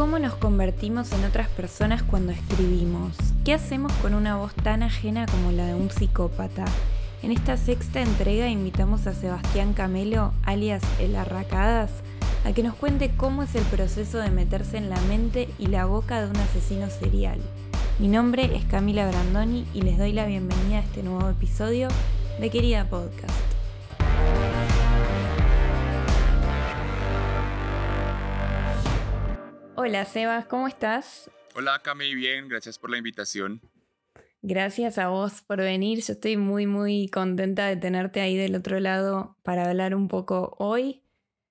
¿Cómo nos convertimos en otras personas cuando escribimos? ¿Qué hacemos con una voz tan ajena como la de un psicópata? En esta sexta entrega invitamos a Sebastián Camelo, alias El Arracadas, a que nos cuente cómo es el proceso de meterse en la mente y la boca de un asesino serial. Mi nombre es Camila Brandoni y les doy la bienvenida a este nuevo episodio de Querida Podcast. Hola Sebas, ¿cómo estás? Hola Cami, bien, gracias por la invitación. Gracias a vos por venir, yo estoy muy muy contenta de tenerte ahí del otro lado para hablar un poco hoy.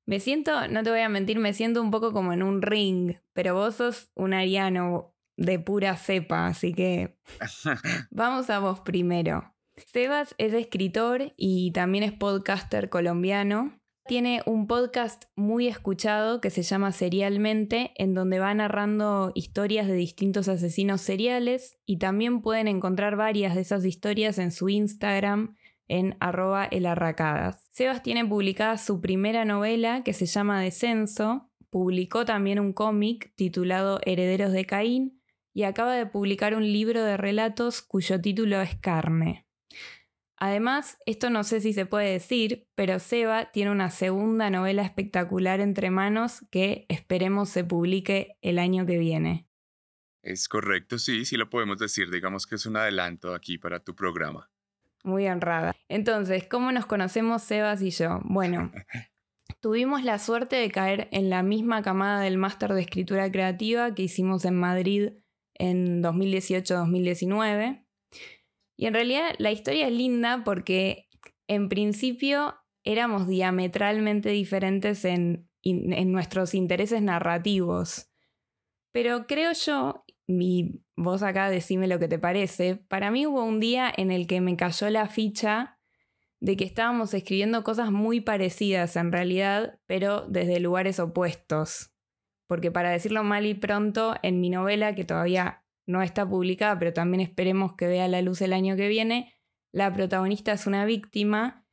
Me siento, no te voy a mentir, me siento un poco como en un ring, pero vos sos un ariano de pura cepa, así que vamos a vos primero. Sebas es escritor y también es podcaster colombiano tiene un podcast muy escuchado que se llama Serialmente, en donde va narrando historias de distintos asesinos seriales y también pueden encontrar varias de esas historias en su Instagram en arroba elarracadas. Sebas tiene publicada su primera novela que se llama Descenso, publicó también un cómic titulado Herederos de Caín y acaba de publicar un libro de relatos cuyo título es Carne. Además, esto no sé si se puede decir, pero Seba tiene una segunda novela espectacular entre manos que esperemos se publique el año que viene. Es correcto, sí, sí lo podemos decir. Digamos que es un adelanto aquí para tu programa. Muy honrada. Entonces, ¿cómo nos conocemos Sebas y yo? Bueno, tuvimos la suerte de caer en la misma camada del máster de escritura creativa que hicimos en Madrid en 2018-2019. Y en realidad la historia es linda porque en principio éramos diametralmente diferentes en, nuestros intereses narrativos. Pero creo yo, y vos acá decime lo que te parece, para mí hubo un día en el que me cayó la ficha de que estábamos escribiendo cosas muy parecidas en realidad, pero desde lugares opuestos. Porque para decirlo mal y pronto, en mi novela, que todavía no está publicada, pero también esperemos que vea la luz el año que viene, la protagonista es una víctima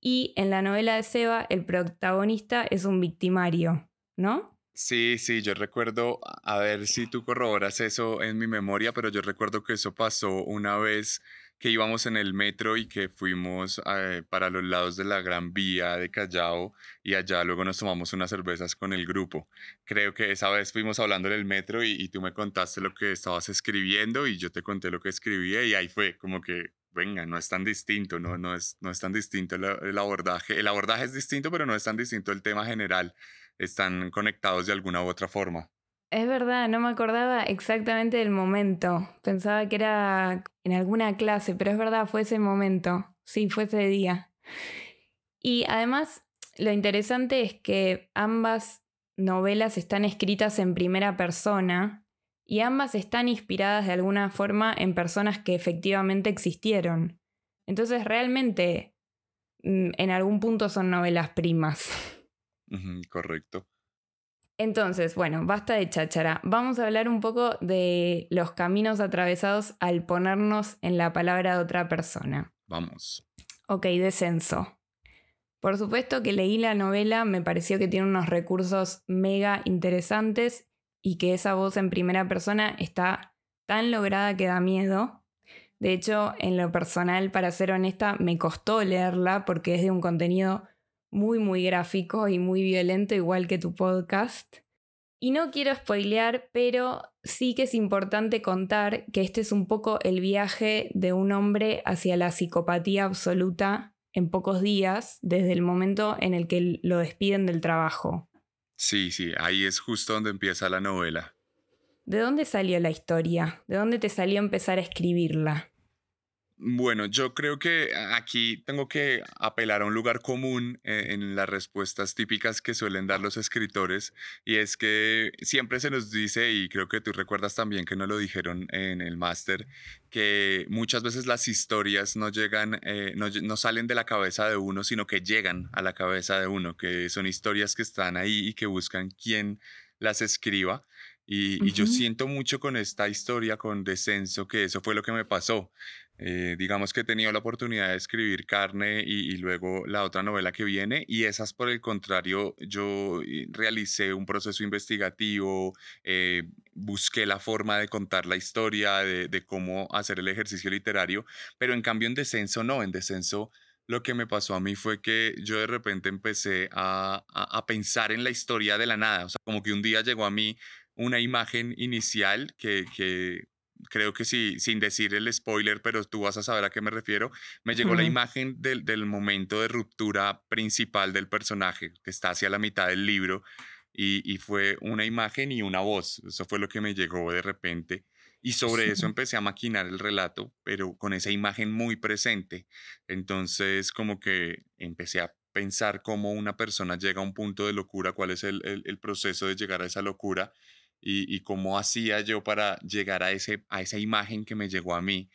y en la novela de Seba el protagonista es un victimario, ¿no? Sí, sí, yo recuerdo, a ver si tú corroboras eso en mi memoria, pero yo recuerdo que eso pasó una vez que íbamos en el metro y que fuimos eh, para los lados de la Gran Vía de Callao y allá luego nos tomamos unas cervezas con el grupo. Creo que esa vez fuimos hablando en el metro y, tú me contaste lo que estabas escribiendo y yo te conté lo que escribía y ahí fue como que, venga, no es tan distinto, no, no, es, no es tan distinto el, el abordaje. El abordaje es distinto, pero no es tan distinto el tema general. Están conectados de alguna u otra forma. Es verdad, no me acordaba exactamente del momento. Pensaba que era en alguna clase, pero es verdad, fue ese momento. Sí, fue ese día. Y además, lo interesante es que ambas novelas están escritas en primera persona y ambas están inspiradas de alguna forma en personas que efectivamente existieron. Entonces, realmente, mm, en algún punto son novelas primas. correcto. Entonces, bueno, basta de cháchara. Vamos a hablar un poco de los caminos atravesados al ponernos en la palabra de otra persona. Vamos. Ok, descenso. Por supuesto que leí la novela, me pareció que tiene unos recursos mega interesantes y que esa voz en primera persona está tan lograda que da miedo. De hecho, en lo personal, para ser honesta, me costó leerla porque es de un contenido muy, muy gráfico y muy violento, igual que tu podcast. Y no quiero spoilear, pero sí que es importante contar que este es un poco el viaje de un hombre hacia la psicopatía absoluta en pocos días, desde el momento en el que lo despiden del trabajo. Sí, sí, ahí es justo donde empieza la novela. ¿De dónde salió la historia? ¿De dónde te salió empezar a escribirla? Bueno, yo creo que aquí tengo que apelar a un lugar común eh, en las respuestas típicas que suelen dar los escritores y es que siempre se nos dice, y creo que tú recuerdas también que nos lo dijeron en el máster, que muchas veces las historias no llegan, eh, no, salen de la cabeza de uno, sino que llegan a la cabeza de uno, que son historias que están ahí y que buscan quién las escriba. Y, y, yo siento mucho con esta historia, con Descenso, que eso fue lo que me pasó Eh, digamos que he tenido la oportunidad de escribir Carne y, luego la otra novela que viene y esas por el contrario yo eh, realicé un proceso investigativo, eh, busqué la forma de contar la historia, de, cómo hacer el ejercicio literario, pero en cambio en Descenso no, en Descenso lo que me pasó a mí fue que yo de repente empecé a, a, pensar en la historia de la nada, o sea, como que un día llegó a mí una imagen inicial que, que creo que sí, sin decir el spoiler, pero tú vas a saber a qué me refiero, me llegó la imagen del, del, momento de ruptura principal del personaje, que está hacia la mitad del libro, y, y, fue una imagen y una voz, eso fue lo que me llegó de repente, y sobre eso empecé a maquinar el relato, pero con esa imagen muy presente, entonces como que empecé a pensar cómo una persona llega a un punto de locura, cuál es el, el, el proceso de llegar a esa locura, y, cómo hacía yo para llegar a, ese, a esa imagen que me llegó a mí.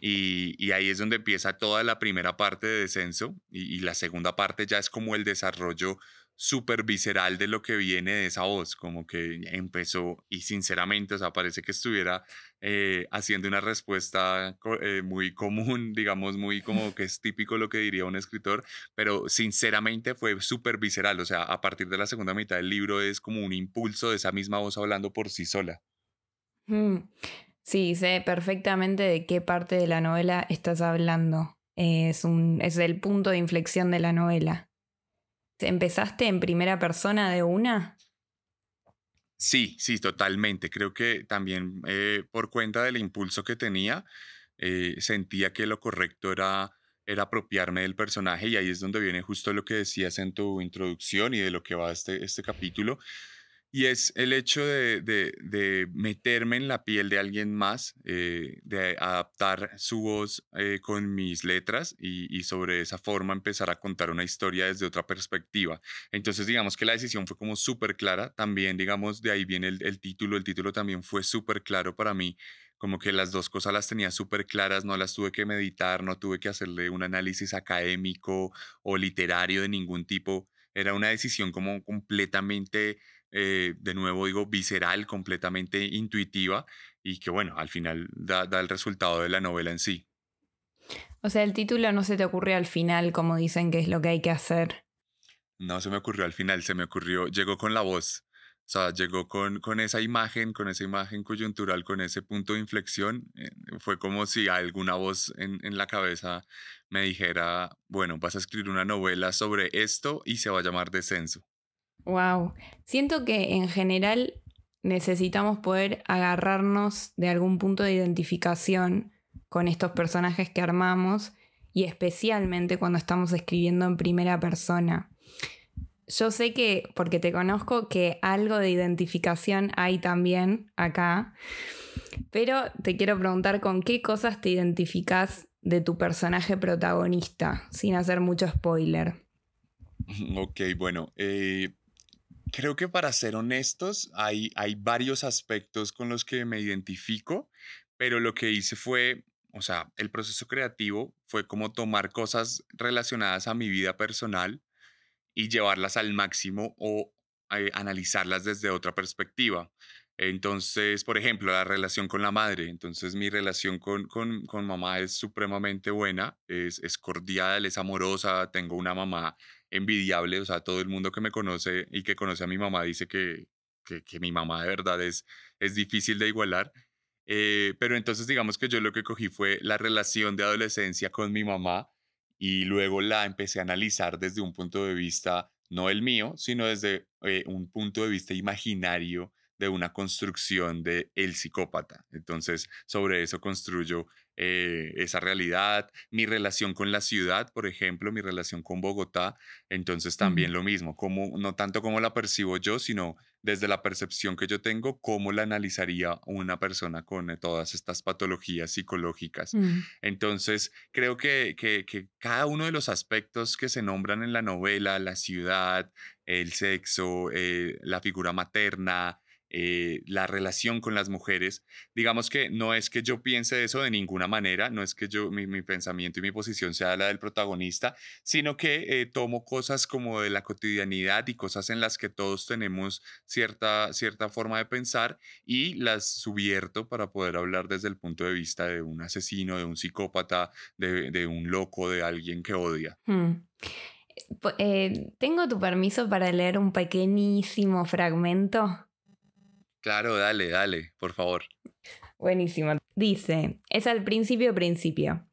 Y, ahí es donde empieza toda la primera parte de descenso y, y, la segunda parte ya es como el desarrollo súper visceral de lo que viene de esa voz, como que empezó y sinceramente, o sea, parece que estuviera eh, haciendo una respuesta eh, muy común, digamos, muy como que es típico lo que diría un escritor, pero sinceramente fue súper visceral, o sea, a partir de la segunda mitad del libro es como un impulso de esa misma voz hablando por sí sola. Mm, sí, sé perfectamente de qué parte de la novela estás hablando. Es, un, es el punto de inflexión de la novela. ¿Empezaste en primera persona de una? Sí, sí, totalmente. Creo que también eh, por cuenta del impulso que tenía, eh, sentía que lo correcto era, era apropiarme del personaje y ahí es donde viene justo lo que decías en tu introducción y de lo que va este, este capítulo. Y es el hecho de, meterme en la piel de alguien más, eh, de adaptar su voz eh, con mis letras y, sobre esa forma empezar a contar una historia desde otra perspectiva. Entonces, digamos que la decisión fue como súper clara. También, digamos, de ahí viene el, el título. El título también fue súper claro para mí. Como que las dos cosas las tenía súper claras, no las tuve que meditar, no tuve que hacerle un análisis académico o literario de ningún tipo. Era una decisión como completamente eh, de nuevo digo, visceral, completamente intuitiva y que bueno, al final da, el resultado de la novela en sí. O sea, el título no se te ocurrió al final, como dicen que es lo que hay que hacer. No se me ocurrió al final, se me ocurrió, llegó con la voz. O sea, llegó con, con esa imagen, con esa imagen coyuntural, con ese punto de inflexión. Eh, fue como si alguna voz en, en la cabeza me dijera, bueno, vas a escribir una novela sobre esto y se va a llamar Descenso. Wow. Siento que en general necesitamos poder agarrarnos de algún punto de identificación con estos personajes que armamos y especialmente cuando estamos escribiendo en primera persona. Yo sé que, porque te conozco, que algo de identificación hay también acá, pero te quiero preguntar con qué cosas te identificas de tu personaje protagonista, sin hacer mucho spoiler. Ok, bueno, eh, Creo que para ser honestos, hay, hay varios aspectos con los que me identifico, pero lo que hice fue, o sea, el proceso creativo fue como tomar cosas relacionadas a mi vida personal y llevarlas al máximo o eh, analizarlas desde otra perspectiva. Entonces, por ejemplo, la relación con la madre. Entonces, mi relación con, con, con mamá es supremamente buena, es, es cordial, es amorosa. Tengo una mamá envidiable, o sea, todo el mundo que me conoce y que conoce a mi mamá dice que, que, mi mamá de verdad es, es difícil de igualar. Eh, pero entonces digamos que yo lo que cogí fue la relación de adolescencia con mi mamá y luego la empecé a analizar desde un punto de vista, no el mío, sino desde eh, un punto de vista imaginario de una construcción de el psicópata. Entonces, sobre eso construyo eh, esa realidad, mi relación con la ciudad, por ejemplo, mi relación con Bogotá, entonces también lo mismo, como, no tanto como la percibo yo, sino desde la percepción que yo tengo, cómo la analizaría una persona con eh, todas estas patologías psicológicas. Mm. Entonces, creo que, que, que cada uno de los aspectos que se nombran en la novela, la ciudad, el sexo, eh, la figura materna, eh, la relación con las mujeres. Digamos que no es que yo piense eso de ninguna manera, no es que yo mi, pensamiento y mi posición sea la del protagonista, sino que eh, tomo cosas como de la cotidianidad y cosas en las que todos tenemos cierta, cierta forma de pensar y las subierto para poder hablar desde el punto de vista de un asesino, de un psicópata, de, un loco, de alguien que odia. Hmm. Eh, ¿Tengo tu permiso para leer un pequeñísimo fragmento? Claro, dale, dale, por favor. Buenísimo. Dice, es al principio principio.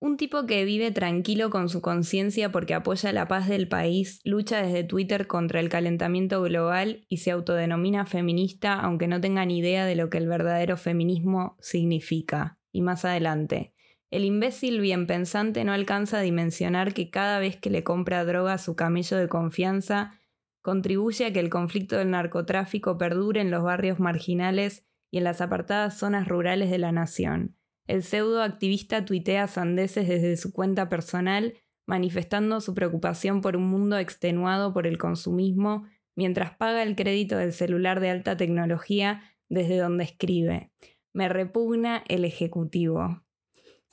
Un tipo que vive tranquilo con su conciencia porque apoya la paz del país, lucha desde Twitter contra el calentamiento global y se autodenomina feminista aunque no tenga ni idea de lo que el verdadero feminismo significa. Y más adelante, el imbécil bien pensante no alcanza a dimensionar que cada vez que le compra droga a su camello de confianza, contribuye a que el conflicto del narcotráfico perdure en los barrios marginales y en las apartadas zonas rurales de la nación. El pseudo activista tuitea sandeces desde su cuenta personal, manifestando su preocupación por un mundo extenuado por el consumismo, mientras paga el crédito del celular de alta tecnología desde donde escribe. Me repugna el ejecutivo.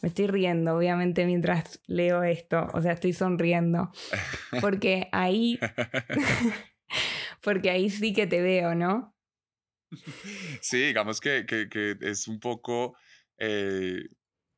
Me estoy riendo, obviamente, mientras leo esto. O sea, estoy sonriendo. Porque ahí. porque ahí sí que te veo, ¿no? Sí, digamos que, es un poco eh,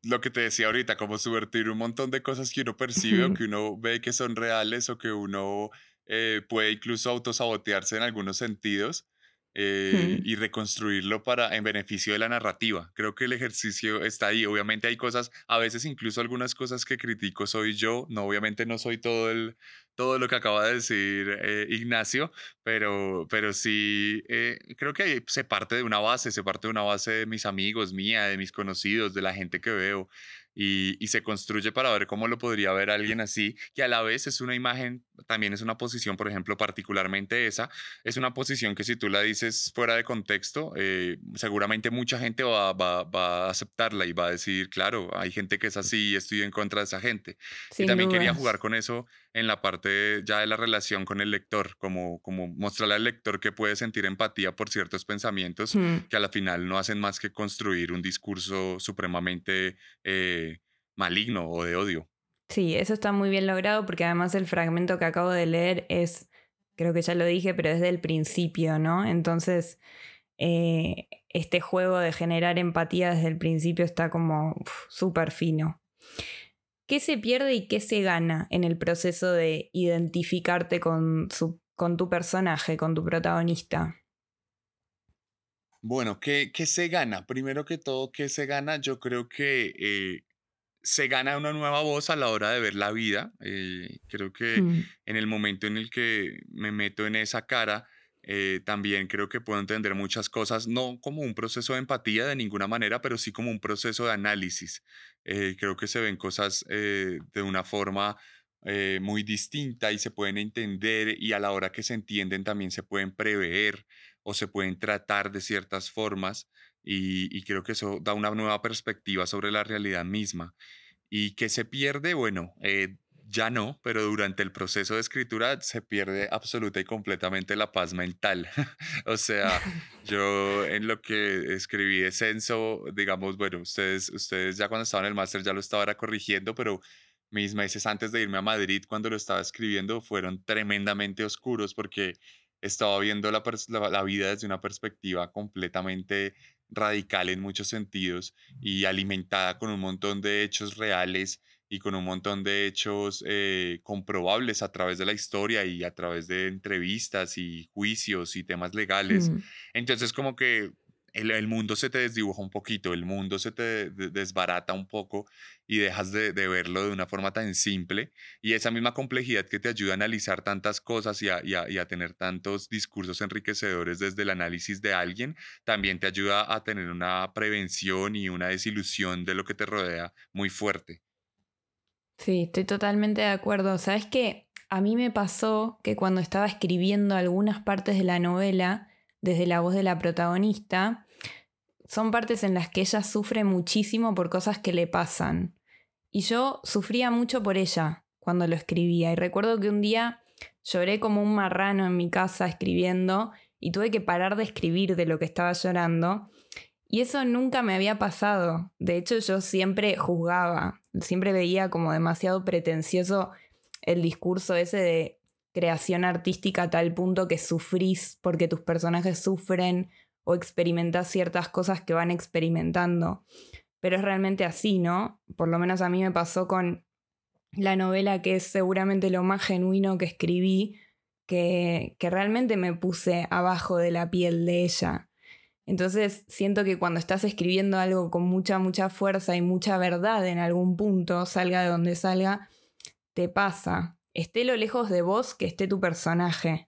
lo que te decía ahorita, como subvertir un montón de cosas que uno percibe o que uno ve que son reales o que uno eh, puede incluso autosabotearse en algunos sentidos eh, y reconstruirlo para en beneficio de la narrativa. Creo que el ejercicio está ahí. Obviamente hay cosas, a veces incluso algunas cosas que critico soy yo. No, obviamente no soy todo el todo lo que acaba de decir eh, Ignacio, pero, pero sí eh, creo que se parte de una base, se parte de una base de mis amigos, mía, de mis conocidos, de la gente que veo y, se construye para ver cómo lo podría ver alguien así, que a la vez es una imagen, también es una posición, por ejemplo, particularmente esa, es una posición que si tú la dices fuera de contexto, eh, seguramente mucha gente va, va, a aceptarla y va a decir, claro, hay gente que es así y estoy en contra de esa gente. y también quería jugar con eso en la parte ya de la relación con el lector, como, como mostrarle al lector que puede sentir empatía por ciertos pensamientos hmm. que a la final no hacen más que construir un discurso supremamente eh, maligno o de odio. Sí, eso está muy bien logrado porque además el fragmento que acabo de leer es, creo que ya lo dije, pero es del principio, ¿no? Entonces, eh, este juego de generar empatía desde el principio está como súper fino. ¿Qué se pierde y qué se gana en el proceso de identificarte con, con tu personaje, con tu protagonista? Bueno, ¿qué, se gana? Primero que todo, ¿qué se gana? Yo creo que eh, se gana una nueva voz a la hora de ver la vida. Eh, creo que mm. en el momento en el que me meto en esa cara, eh, también creo que puedo entender muchas cosas, no como un proceso de empatía de ninguna manera, pero sí como un proceso de análisis. Eh, creo que se ven cosas de una forma muy distinta y se pueden entender y a la hora que se entienden también se pueden prever o se pueden tratar de ciertas formas y, creo que eso da una nueva perspectiva sobre la realidad misma. ¿Y qué se pierde? Bueno, ya no, pero durante el proceso de escritura se pierde absoluta y completamente la paz mental. o sea, yo en lo que escribí de censo, digamos, bueno, ustedes, ustedes ya cuando estaban en el máster ya lo estaban corrigiendo, pero mis meses antes de irme a Madrid cuando lo estaba escribiendo fueron tremendamente oscuros porque estaba viendo la, la vida desde una perspectiva completamente radical en muchos sentidos y alimentada con un montón de hechos reales y con un montón de hechos eh, comprobables a través de la historia y a través de entrevistas y juicios y temas legales. Mm. Entonces como que el, mundo se te desdibuja un poquito, el mundo se te desbarata un poco y dejas de, verlo de una forma tan simple y esa misma complejidad que te ayuda a analizar tantas cosas y a, y a tener tantos discursos enriquecedores desde el análisis de alguien, también te ayuda a tener una prevención y una desilusión de lo que te rodea muy fuerte. Sí, estoy totalmente de acuerdo. Sabes que a mí me pasó que cuando estaba escribiendo algunas partes de la novela, desde la voz de la protagonista, son partes en las que ella sufre muchísimo por cosas que le pasan. Y yo sufría mucho por ella cuando lo escribía. Y recuerdo que un día lloré como un marrano en mi casa escribiendo y tuve que parar de escribir de lo que estaba llorando. Y eso nunca me había pasado. De hecho, yo siempre juzgaba, siempre veía como demasiado pretencioso el discurso ese de creación artística a tal punto que sufrís porque tus personajes sufren o experimentás ciertas cosas que van experimentando. Pero es realmente así, ¿no? Por lo menos a mí me pasó con la novela que es seguramente lo más genuino que escribí, que, que realmente me puse abajo de la piel de ella. Entonces siento que cuando estás escribiendo algo con mucha, mucha fuerza y mucha verdad en algún punto, salga de donde salga, te pasa. Esté lo lejos de vos que esté tu personaje.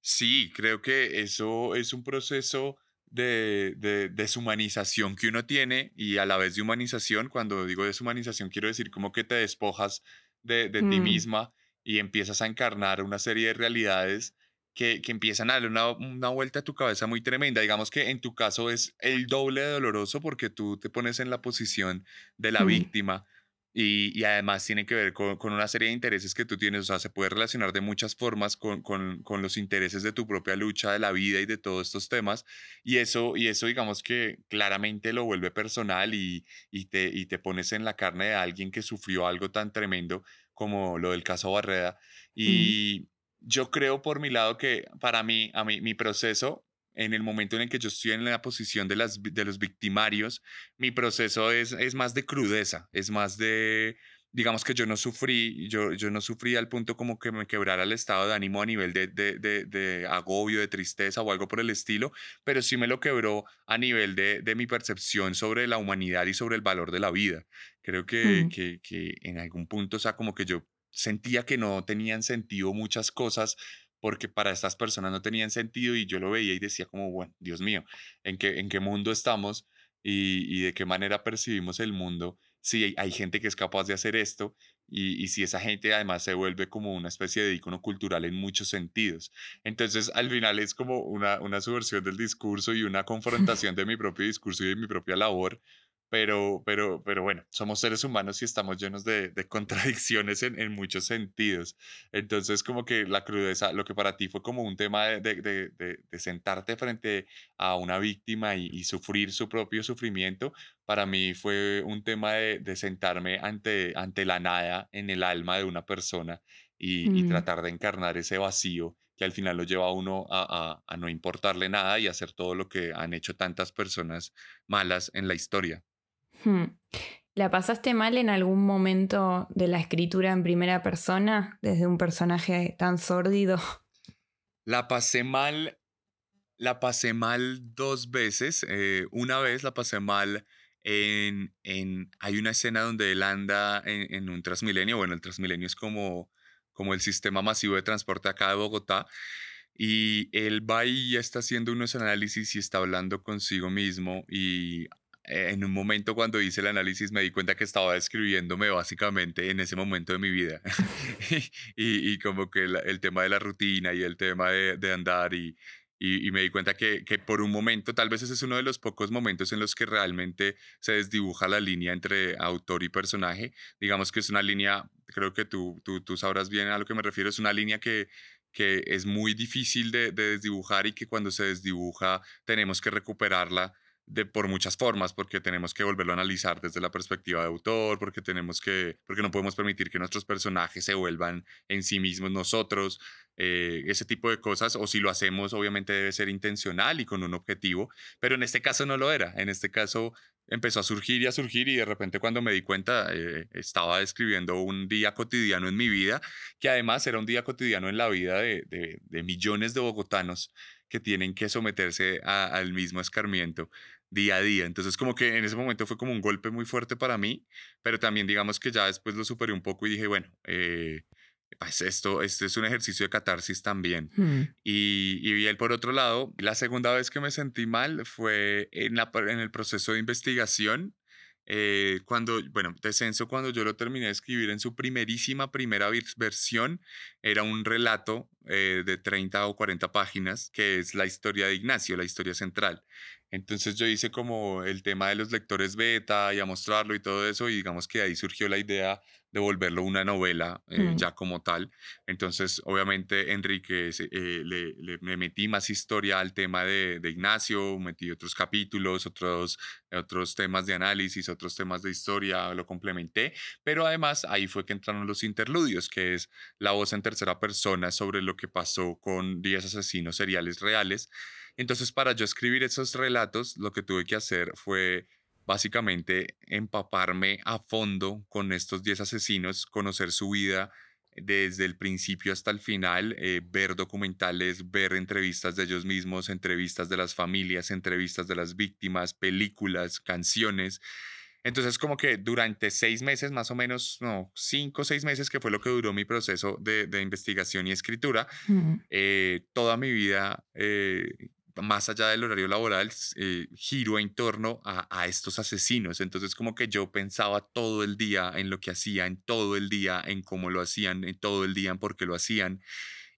Sí, creo que eso es un proceso de, de, deshumanización que uno tiene y a la vez de humanización, cuando digo deshumanización quiero decir como que te despojas de, de ti mm. misma y empiezas a encarnar una serie de realidades que, que empiezan a darle una, una, vuelta a tu cabeza muy tremenda. Digamos que en tu caso es el doble de doloroso porque tú te pones en la posición de la mm. víctima y, y, además tiene que ver con, con, una serie de intereses que tú tienes, o sea, se puede relacionar de muchas formas con, con, con, los intereses de tu propia lucha, de la vida y de todos estos temas. Y eso, y eso digamos que claramente lo vuelve personal y, y, te, y te pones en la carne de alguien que sufrió algo tan tremendo como lo del caso Barreda. Y yo creo por mi lado que para mí, a mí, mi proceso en el momento en el que yo estoy en la posición de, las, de los victimarios, mi proceso es, es más de crudeza, es más de, digamos que yo no sufrí, yo, yo no sufrí al punto como que me quebrara el estado de ánimo a nivel de, de, de, de, agobio, de tristeza o algo por el estilo, pero sí me lo quebró a nivel de, de mi percepción sobre la humanidad y sobre el valor de la vida. Creo que, mm. que, que en algún punto, o sea, como que yo sentía que no tenían sentido muchas cosas porque para estas personas no tenían sentido y yo lo veía y decía como, bueno, Dios mío, ¿en qué, en qué mundo estamos y, y de qué manera percibimos el mundo? Si hay, hay gente que es capaz de hacer esto y, y, si esa gente además se vuelve como una especie de icono cultural en muchos sentidos. Entonces, al final es como una, una subversión del discurso y una confrontación de mi propio discurso y de mi propia labor, pero, pero, pero bueno, somos seres humanos y estamos llenos de, de contradicciones en, en, muchos sentidos. Entonces, como que la crudeza, lo que para ti fue como un tema de, de, de sentarte frente a una víctima y, y, sufrir su propio sufrimiento, para mí fue un tema de, sentarme ante, ante la nada en el alma de una persona y, mm. y tratar de encarnar ese vacío que al final lo lleva a uno a, a, a no importarle nada y hacer todo lo que han hecho tantas personas malas en la historia. ¿La pasaste mal en algún momento de la escritura en primera persona, desde un personaje tan sórdido? La pasé mal, la pasé mal dos veces. Eh, una vez la pasé mal en, en, hay una escena donde él anda en, un Transmilenio, bueno, el Transmilenio es como, como el sistema masivo de transporte acá de Bogotá, y él va y está haciendo unos análisis y está hablando consigo mismo y en un momento cuando hice el análisis me di cuenta que estaba describiéndome básicamente en ese momento de mi vida. y, y, como que el tema de la rutina y el tema de, de andar y, y, y, me di cuenta que, que, por un momento, tal vez ese es uno de los pocos momentos en los que realmente se desdibuja la línea entre autor y personaje. Digamos que es una línea, creo que tú, tú, tú sabrás bien a lo que me refiero, es una línea que, que es muy difícil de, de desdibujar y que cuando se desdibuja tenemos que recuperarla de, por muchas formas, porque tenemos que volverlo a analizar desde la perspectiva de autor, porque tenemos que, porque no podemos permitir que nuestros personajes se vuelvan en sí mismos nosotros, eh, ese tipo de cosas, o si lo hacemos, obviamente debe ser intencional y con un objetivo, pero en este caso no lo era, en este caso empezó a surgir y a surgir y de repente cuando me di cuenta eh, estaba describiendo un día cotidiano en mi vida, que además era un día cotidiano en la vida de, de, millones de bogotanos que tienen que someterse al mismo escarmiento día a día. Entonces como que en ese momento fue como un golpe muy fuerte para mí, pero también digamos que ya después lo superé un poco y dije, bueno, eh, pues esto, este es un ejercicio de catarsis también. Hmm. Y, y él por otro lado, la segunda vez que me sentí mal fue en, la, en el proceso de investigación. Eh, cuando, bueno, Descenso, cuando yo lo terminé de escribir en su primerísima primera versión, era un relato eh, de 30 o 40 páginas, que es la historia de Ignacio, la historia central. Entonces yo hice como el tema de los lectores beta y a mostrarlo y todo eso, y digamos que ahí surgió la idea de volverlo una novela eh, Mm, ya como tal. Entonces, obviamente, Enrique, eh, le, le- le metí más historia al tema de, de Ignacio, metí otros capítulos, otros, otros temas de análisis, otros temas de historia, lo complementé, pero además ahí fue que entraron los interludios, que es la voz en tercera persona sobre lo que pasó con 10 asesinos seriales reales. Entonces, para yo escribir esos relatos, lo que tuve que hacer fue básicamente empaparme a fondo con estos 10 asesinos, conocer su vida desde el principio hasta el final, eh, ver documentales, ver entrevistas de ellos mismos, entrevistas de las familias, entrevistas de las víctimas, películas, canciones. Entonces, como que durante seis meses, más o menos, no, cinco o seis meses, que fue lo que duró mi proceso de, de investigación y escritura, eh, toda mi vida, eh, más allá del horario laboral, eh, giro en torno a, a estos asesinos. Entonces, como que yo pensaba todo el día en lo que hacían, todo el día en cómo lo hacían, en todo el día en por qué lo hacían.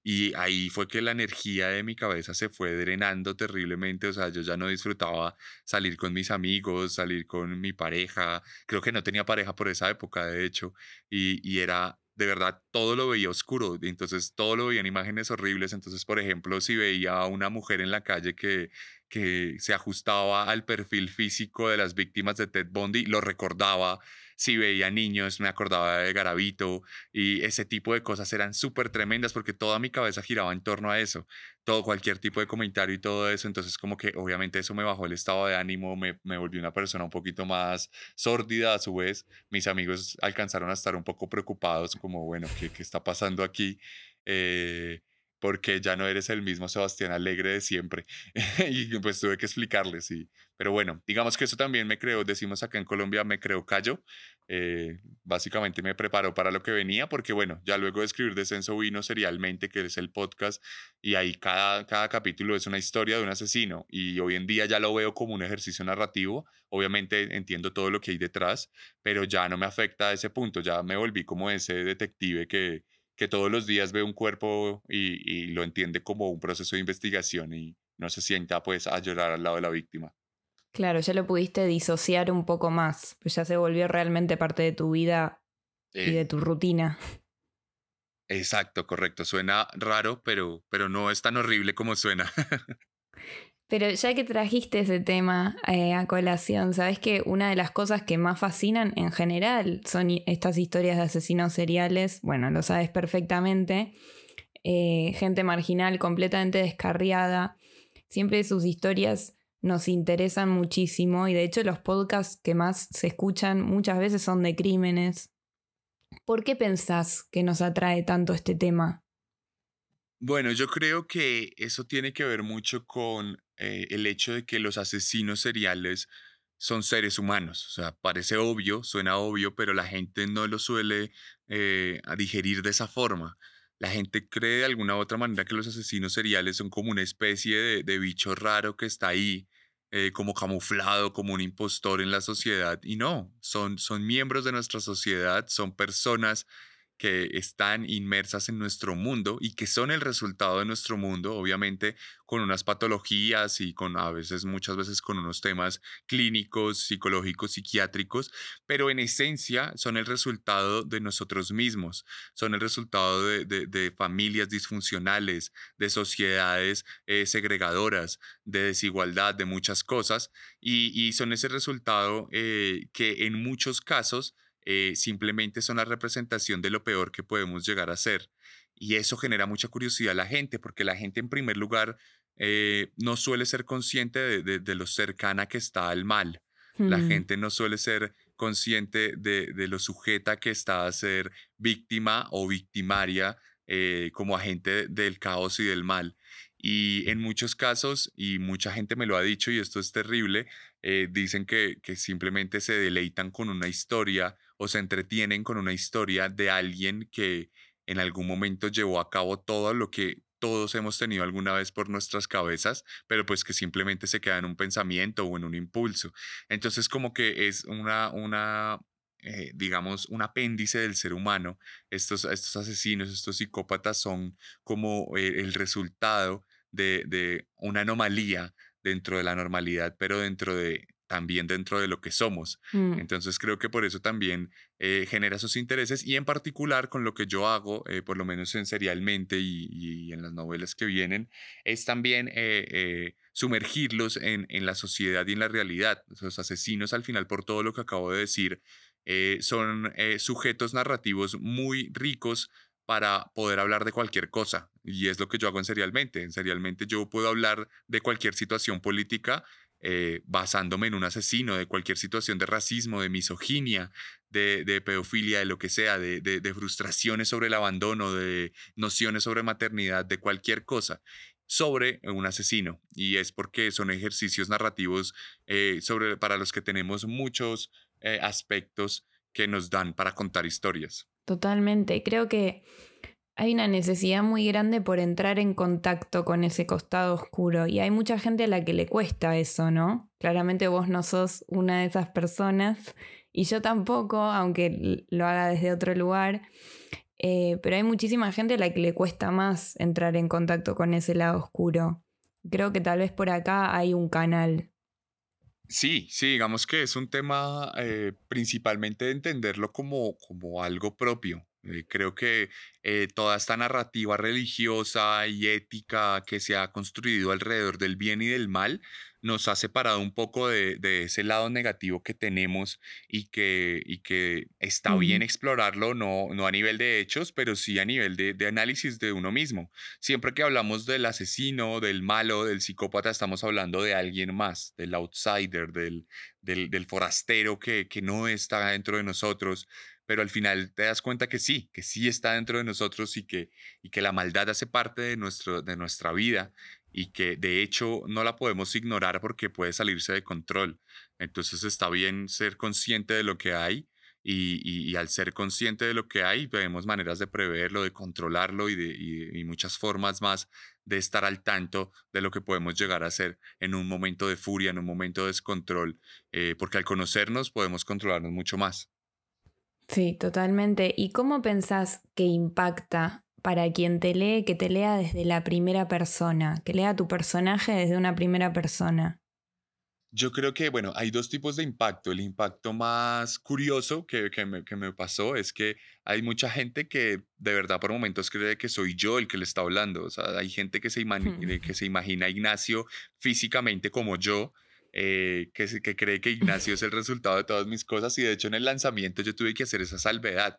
Y ahí fue que la energía de mi cabeza se fue drenando terriblemente. O sea, yo ya no disfrutaba salir con mis amigos, salir con mi pareja. Creo que no tenía pareja por esa época, de hecho. Y, y era, de verdad, todo lo veía oscuro. Entonces, todo lo veía en imágenes horribles. Entonces, por ejemplo, si veía a una mujer en la calle que, que se ajustaba al perfil físico de las víctimas de Ted Bundy, lo recordaba. Si veía niños, me acordaba de Garavito y ese tipo de cosas eran súper tremendas porque toda mi cabeza giraba en torno a eso, todo, cualquier tipo de comentario y todo eso, entonces como que obviamente eso me bajó el estado de ánimo, me, me volvió una persona un poquito más sórdida a su vez, mis amigos alcanzaron a estar un poco preocupados como, bueno, ¿qué, qué está pasando aquí? Eh, porque ya no eres el mismo Sebastián Alegre de siempre. y pues tuve que explicarles, sí. Pero bueno, digamos que eso también me creó, decimos acá en Colombia, me creó callo. Eh, básicamente me preparó para lo que venía, porque bueno, ya luego de escribir Descenso Vino serialmente, que es el podcast, y ahí cada, cada capítulo es una historia de un asesino, y hoy en día ya lo veo como un ejercicio narrativo, obviamente entiendo todo lo que hay detrás, pero ya no me afecta a ese punto, ya me volví como ese detective que, que todos los días ve un cuerpo y, y lo entiende como un proceso de investigación y no se sienta pues a llorar al lado de la víctima. Claro, ya lo pudiste disociar un poco más, pues ya se volvió realmente parte de tu vida y de Eh, tu rutina. exacto, correcto. Suena raro, pero, pero no es tan horrible como suena. Pero ya que trajiste ese tema eh, a colación, sabes que una de las cosas que más fascinan en general son estas historias de asesinos seriales, bueno, lo sabes perfectamente, eh, gente marginal completamente descarriada, siempre sus historias nos interesan muchísimo y de hecho los podcasts que más se escuchan muchas veces son de crímenes. ¿Por qué pensás que nos atrae tanto este tema? Bueno, yo creo que eso tiene que ver mucho con eh, el hecho de que los asesinos seriales son seres humanos. O sea, parece obvio, suena obvio, pero la gente no lo suele eh, digerir de esa forma. La gente cree de alguna u otra manera que los asesinos seriales son como una especie de, de bicho raro que está ahí, eh, como camuflado, como un impostor en la sociedad. Y no, son, son miembros de nuestra sociedad, son personas que están inmersas en nuestro mundo y que son el resultado de nuestro mundo, obviamente con unas patologías y con a veces, muchas veces con unos temas clínicos, psicológicos, psiquiátricos, pero en esencia son el resultado de nosotros mismos, son el resultado de, de- familias disfuncionales, de sociedades eh, segregadoras, de desigualdad, de muchas cosas, y, y son ese resultado eh, que en muchos casos eh, simplemente son la representación de lo peor que podemos llegar a ser. Y eso genera mucha curiosidad a la gente, porque la gente en primer lugar eh, no suele ser consciente de, de- de lo cercana que está al mal. La gente no suele ser consciente de, de lo sujeta que está a ser víctima o victimaria eh, como agente del caos y del mal. Y en muchos casos, y mucha gente me lo ha dicho, y esto es terrible, eh, dicen que, que simplemente se deleitan con una historia o se entretienen con una historia de alguien que en algún momento llevó a cabo todo lo que todos hemos tenido alguna vez por nuestras cabezas, pero pues que simplemente se queda en un pensamiento o en un impulso. Entonces como que es una, una eh, digamos, un apéndice del ser humano. Estos, estos asesinos, estos psicópatas son como eh, el resultado de, de una anomalía dentro de la normalidad, pero dentro de también dentro de lo que somos. Mm. Entonces creo que por eso también eh, genera sus intereses y en particular con lo que yo hago, eh, por lo menos en serialmente y, y en las novelas que vienen, es también eh, sumergirlos en, en, la sociedad y en la realidad. Los asesinos al final, por todo lo que acabo de decir, son sujetos narrativos muy ricos para poder hablar de cualquier cosa. Y es lo que yo hago en Serialmente. En Serialmente yo puedo hablar de cualquier situación política eh, basándome en un asesino, de cualquier situación de racismo, de misoginia, de, pedofilia, de lo que sea, de, de, frustraciones sobre el abandono, de nociones sobre maternidad, de cualquier cosa sobre un asesino. Y es porque son ejercicios narrativos eh, sobre, para los que tenemos muchos eh, aspectos que nos dan para contar historias. Totalmente. Creo que hay una necesidad muy grande por entrar en contacto con ese costado oscuro y hay mucha gente a la que le cuesta eso, ¿no? Claramente vos no sos una de esas personas y yo tampoco, aunque lo haga desde otro lugar, eh, pero hay muchísima gente a la que le cuesta más entrar en contacto con ese lado oscuro. Creo que tal vez por acá hay un canal. Sí, sí, digamos que es un tema eh, principalmente de entenderlo como, como algo propio, creo que eh, toda esta narrativa religiosa y ética que se ha construido alrededor del bien y del mal nos ha separado un poco de, ese lado negativo que tenemos y que, y que está bien explorarlo, no, no a nivel de hechos, pero sí a nivel de, análisis de uno mismo. Siempre que hablamos del asesino, del malo, del psicópata, estamos hablando de alguien más, del outsider, del, del, forastero que, que no está dentro de nosotros pero al final te das cuenta que sí, que sí está dentro de nosotros y que, y que la maldad hace parte de, nuestro, de nuestra vida y que de hecho no la podemos ignorar porque puede salirse de control. Entonces está bien ser consciente de lo que hay y, y, al ser consciente de lo que hay, vemos maneras de preverlo, de controlarlo y, de, y, muchas formas más de estar al tanto de lo que podemos llegar a hacer en un momento de furia, en un momento de descontrol, eh, porque al conocernos podemos controlarnos mucho más. Sí, totalmente. ¿Y cómo pensás que impacta para quien te lee, que te lea desde la primera persona, que lea tu personaje desde una primera persona? Yo creo que, bueno, hay dos tipos de impacto. El impacto más curioso que, que, me, que, me, pasó es que hay mucha gente que de verdad por momentos cree que soy yo el que le está hablando. O sea, hay gente que se, que se imagina a Ignacio físicamente como yo eh, que, que cree que Ignacio es el resultado de todas mis cosas y de hecho en el lanzamiento yo tuve que hacer esa salvedad.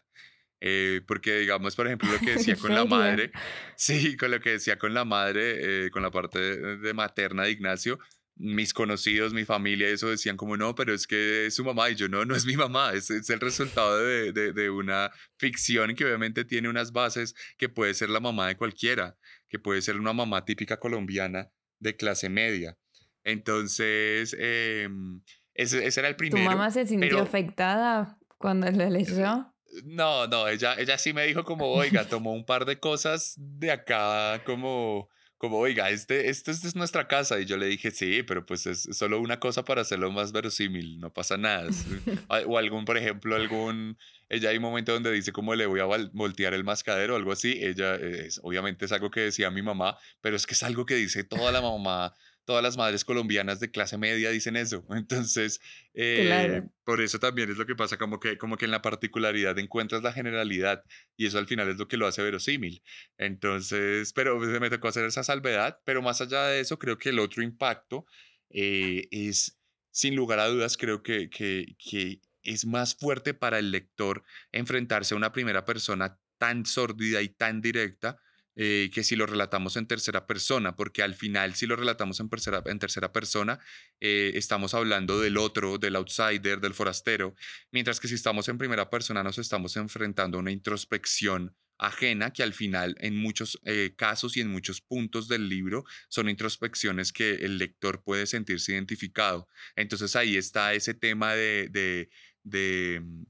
Eh, porque digamos, por ejemplo, lo que decía con la madre, sí, con lo que decía con la madre, eh, con la parte de, materna de Ignacio, mis conocidos, mi familia, eso decían como, no, pero es que es su mamá y yo no, no es mi mamá, es, es el resultado de, de, de, una ficción que obviamente tiene unas bases que puede ser la mamá de cualquiera, que puede ser una mamá típica colombiana de clase media. Entonces, em, ese, era el primero. ¿Tu mamá se sintió afectada cuando lo leyó? No, no, ella, ella sí me dijo como, oiga, tomó un par de cosas de acá, como, como, oiga, este, este, es nuestra casa. Y yo le dije, sí, pero pues es solo una cosa para hacerlo más verosímil, no pasa nada. o algún, por ejemplo, algún, ella hay un momento donde dice como le voy a voltear el mascadero o algo así. Ella, es, obviamente es algo que decía mi mamá, pero es que es algo que dice toda la mamá todas las madres colombianas de clase media dicen eso. Entonces, eh, por eso también es lo que pasa, como que, como que en la particularidad encuentras la generalidad y eso al final es lo que lo hace verosímil. Entonces, pero pues, me tocó hacer esa salvedad, pero más allá de eso, creo que el otro impacto eh, es, sin lugar a dudas, creo que, que, que es más fuerte para el lector enfrentarse a una primera persona tan sórdida y tan directa eh, que si lo relatamos en tercera persona, porque al final si lo relatamos en tercera, en tercera persona, eh, estamos hablando del otro, del outsider, del forastero, mientras que si estamos en primera persona nos estamos enfrentando a una introspección ajena que al final en muchos eh, casos y en muchos puntos del libro son introspecciones que el lector puede sentirse identificado. Entonces ahí está ese tema de, de, de mm,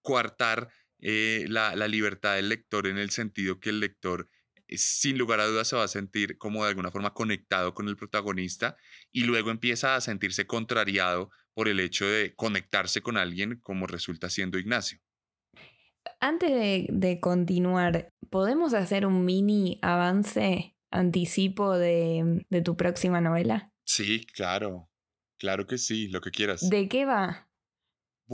coartar la, la libertad del lector en el sentido que el lector sin lugar a dudas se va a sentir como de alguna forma conectado con el protagonista y luego empieza a sentirse contrariado por el hecho de conectarse con alguien como resulta siendo Ignacio. Antes de, continuar, ¿podemos hacer un mini avance, anticipo de, de tu próxima novela? Sí, claro, claro que sí, lo que quieras. ¿De qué va?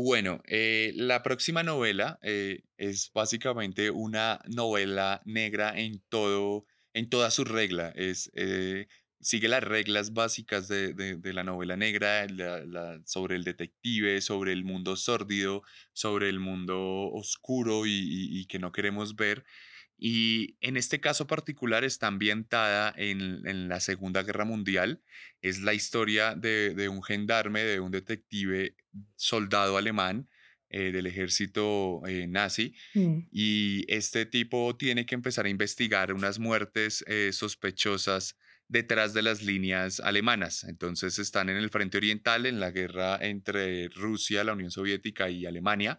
Bueno, eh, la próxima novela eh, es básicamente una novela negra en todo, en toda su regla. Es, eh, sigue las reglas básicas de, la novela negra, sobre el detective, sobre el mundo sórdido, sobre el mundo oscuro y que no queremos ver. Y en este caso particular está ambientada en, la Segunda Guerra Mundial. Es la historia de, un gendarme, de un detective soldado alemán eh, del ejército eh, nazi. Mm. Y este tipo tiene que empezar a investigar unas muertes eh, sospechosas detrás de las líneas alemanas. Entonces están en el frente oriental, en la guerra entre Rusia, la Unión Soviética y Alemania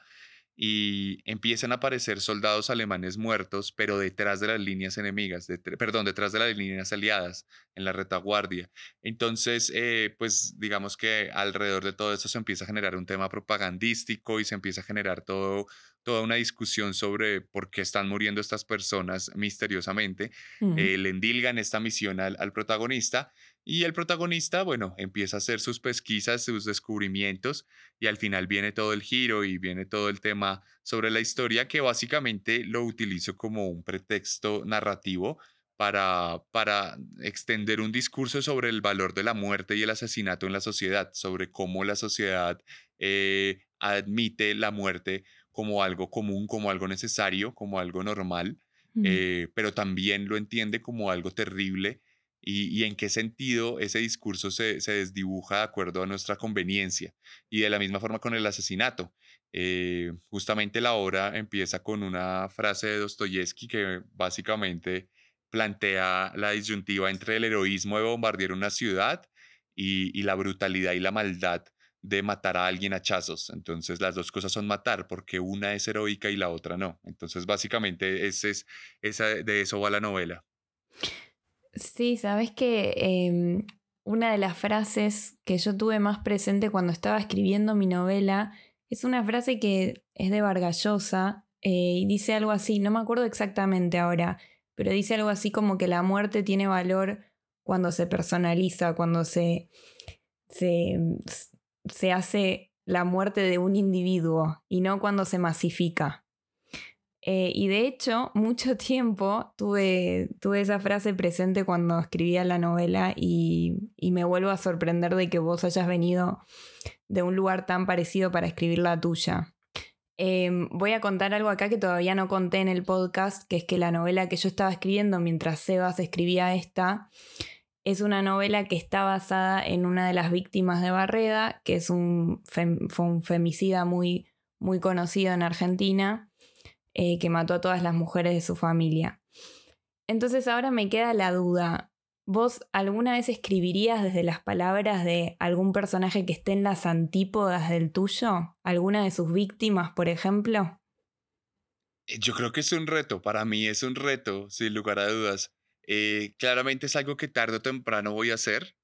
y empiezan a aparecer soldados alemanes muertos, pero detrás de las líneas enemigas, perdón, detrás de las líneas aliadas, en la retaguardia. Entonces, eh, pues digamos que alrededor de todo eso se empieza a generar un tema propagandístico y se empieza a generar todo, toda una discusión sobre por qué están muriendo estas personas misteriosamente. Eh, le endilgan esta misión al, al protagonista y el protagonista, bueno, empieza a hacer sus pesquisas, sus descubrimientos y al final viene todo el giro y viene todo el tema sobre la historia que básicamente lo utilizo como un pretexto narrativo para, para extender un discurso sobre el valor de la muerte y el asesinato en la sociedad, sobre cómo la sociedad eh, admite la muerte como algo común, como algo necesario, como algo normal, eh, pero también lo entiende como algo terrible y, en qué sentido ese discurso se, desdibuja de acuerdo a nuestra conveniencia. Y de la misma forma con el asesinato. Eh, justamente la obra empieza con una frase de Dostoyevsky que básicamente plantea la disyuntiva entre el heroísmo de bombardear una ciudad y, la brutalidad y la maldad de matar a alguien a chazos. Entonces las dos cosas son matar porque una es heroica y la otra no. Entonces básicamente ese es, esa, de eso va la novela. Sí, sabes que em, una de las frases que yo tuve más presente cuando estaba escribiendo mi novela es una frase que es de Vargallosa eh, y dice algo así, no me acuerdo exactamente ahora, pero dice algo así como que la muerte tiene valor cuando se personaliza, cuando se, se, se hace la muerte de un individuo y no cuando se masifica. Eh, y de hecho, mucho tiempo tuve, tuve esa frase presente cuando escribía la novela y, me vuelvo a sorprender de que vos hayas venido de un lugar tan parecido para escribir la tuya. Em, voy a contar algo acá que todavía no conté en el podcast, que es que la novela que yo estaba escribiendo mientras Sebas escribía esta, es una novela que está basada en una de las víctimas de Barreda, que es un, fue un femicida muy, muy conocido en Argentina eh, que mató a todas las mujeres de su familia. Entonces ahora me queda la duda. ¿Vos alguna vez escribirías desde las palabras de algún personaje que esté en las antípodas del tuyo? ¿Alguna de sus víctimas, por ejemplo? Eh, yo creo que es un reto, para mí es un reto, sin lugar a dudas. Eh, claramente es algo que tarde o temprano voy a hacer,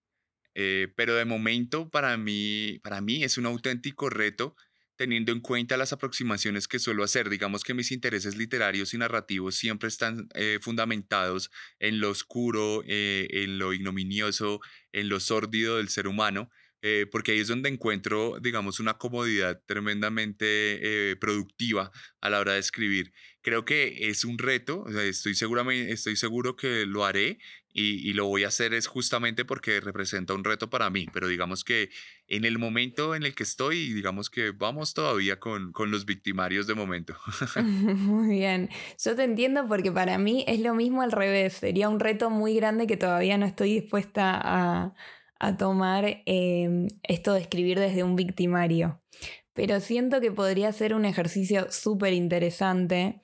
pero de momento para mí, para mí es un auténtico reto teniendo en cuenta las aproximaciones que suelo hacer. Digamos que mis intereses literarios y narrativos siempre están eh, fundamentados en lo oscuro, eh, en lo ignominioso, en lo sórdido del ser humano. Eh, porque ahí es donde encuentro, digamos, una comodidad tremendamente productiva a la hora de escribir. Creo que es un reto, estoy, seguramente, estoy seguro que lo haré y, lo voy a hacer es justamente porque representa un reto para mí, pero digamos que en el momento en el que estoy, digamos que vamos todavía con, con los victimarios de momento. Muy bien, yo te entiendo porque para mí es lo mismo al revés, sería un reto muy grande que todavía no estoy dispuesta a, a tomar em, esto de escribir desde un victimario, pero siento que podría ser un ejercicio súper interesante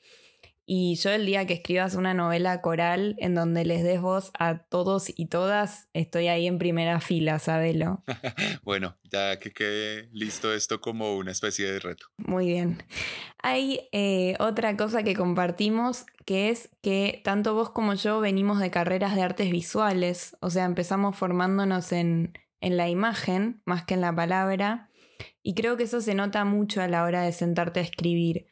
Y yo el día que escribas una novela coral en donde les des voz a todos y todas, estoy ahí en primera fila, sabelo. bueno, ya que quede listo esto como una especie de reto. Muy bien. Hay eh, otra cosa que compartimos, que es que tanto vos como yo venimos de carreras de artes visuales, o sea, empezamos formándonos en, en la imagen más que en la palabra, y creo que eso se nota mucho a la hora de sentarte a escribir